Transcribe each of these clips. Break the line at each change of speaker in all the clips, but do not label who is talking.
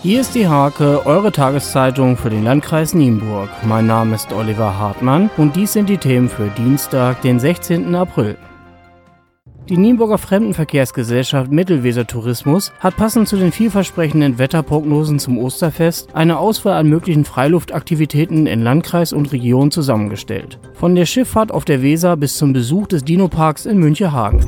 Hier ist die Hake, eure Tageszeitung für den Landkreis Nienburg. Mein Name ist Oliver Hartmann und dies sind die Themen für Dienstag, den 16. April. Die Nienburger Fremdenverkehrsgesellschaft Mittelweser Tourismus hat passend zu den vielversprechenden Wetterprognosen zum Osterfest eine Auswahl an möglichen Freiluftaktivitäten in Landkreis und Region zusammengestellt. Von der Schifffahrt auf der Weser bis zum Besuch des Dinoparks in Münchehagen.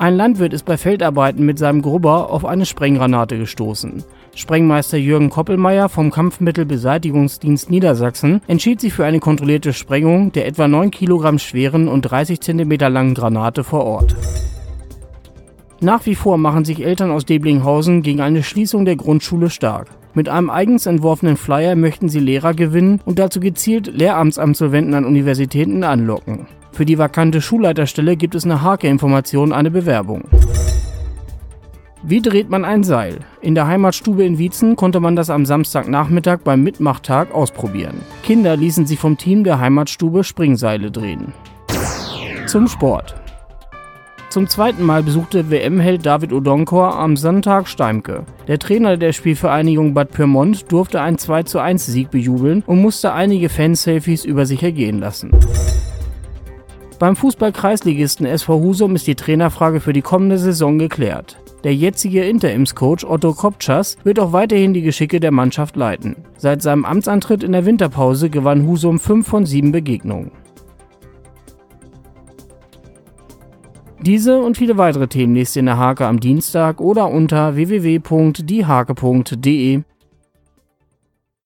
Ein Landwirt ist bei Feldarbeiten mit seinem Grubber auf eine Sprenggranate gestoßen. Sprengmeister Jürgen Koppelmeier vom Kampfmittelbeseitigungsdienst Niedersachsen entschied sich für eine kontrollierte Sprengung der etwa 9 Kilogramm schweren und 30 Zentimeter langen Granate vor Ort. Nach wie vor machen sich Eltern aus Deblinghausen gegen eine Schließung der Grundschule stark. Mit einem eigens entworfenen Flyer möchten sie Lehrer gewinnen und dazu gezielt Lehramtsamsolventen an Universitäten anlocken. Für die vakante Schulleiterstelle gibt es eine Hake-Information eine Bewerbung. Wie dreht man ein Seil? In der Heimatstube in Wietzen konnte man das am Samstagnachmittag beim Mitmachtag ausprobieren. Kinder ließen sich vom Team der Heimatstube Springseile drehen. Zum Sport. Zum zweiten Mal besuchte WM-Held David Odonkor am Sonntag Steimke. Der Trainer der Spielvereinigung Bad Pyrmont durfte einen 21 Sieg bejubeln und musste einige Fanselfies über sich ergehen lassen. Beim Fußball-Kreisligisten SV Husum ist die Trainerfrage für die kommende Saison geklärt. Der jetzige Interimscoach Otto Kopczas wird auch weiterhin die Geschicke der Mannschaft leiten. Seit seinem Amtsantritt in der Winterpause gewann Husum fünf von sieben Begegnungen. Diese und viele weitere Themen nächst in der Hake am Dienstag oder unter www.diehake.de.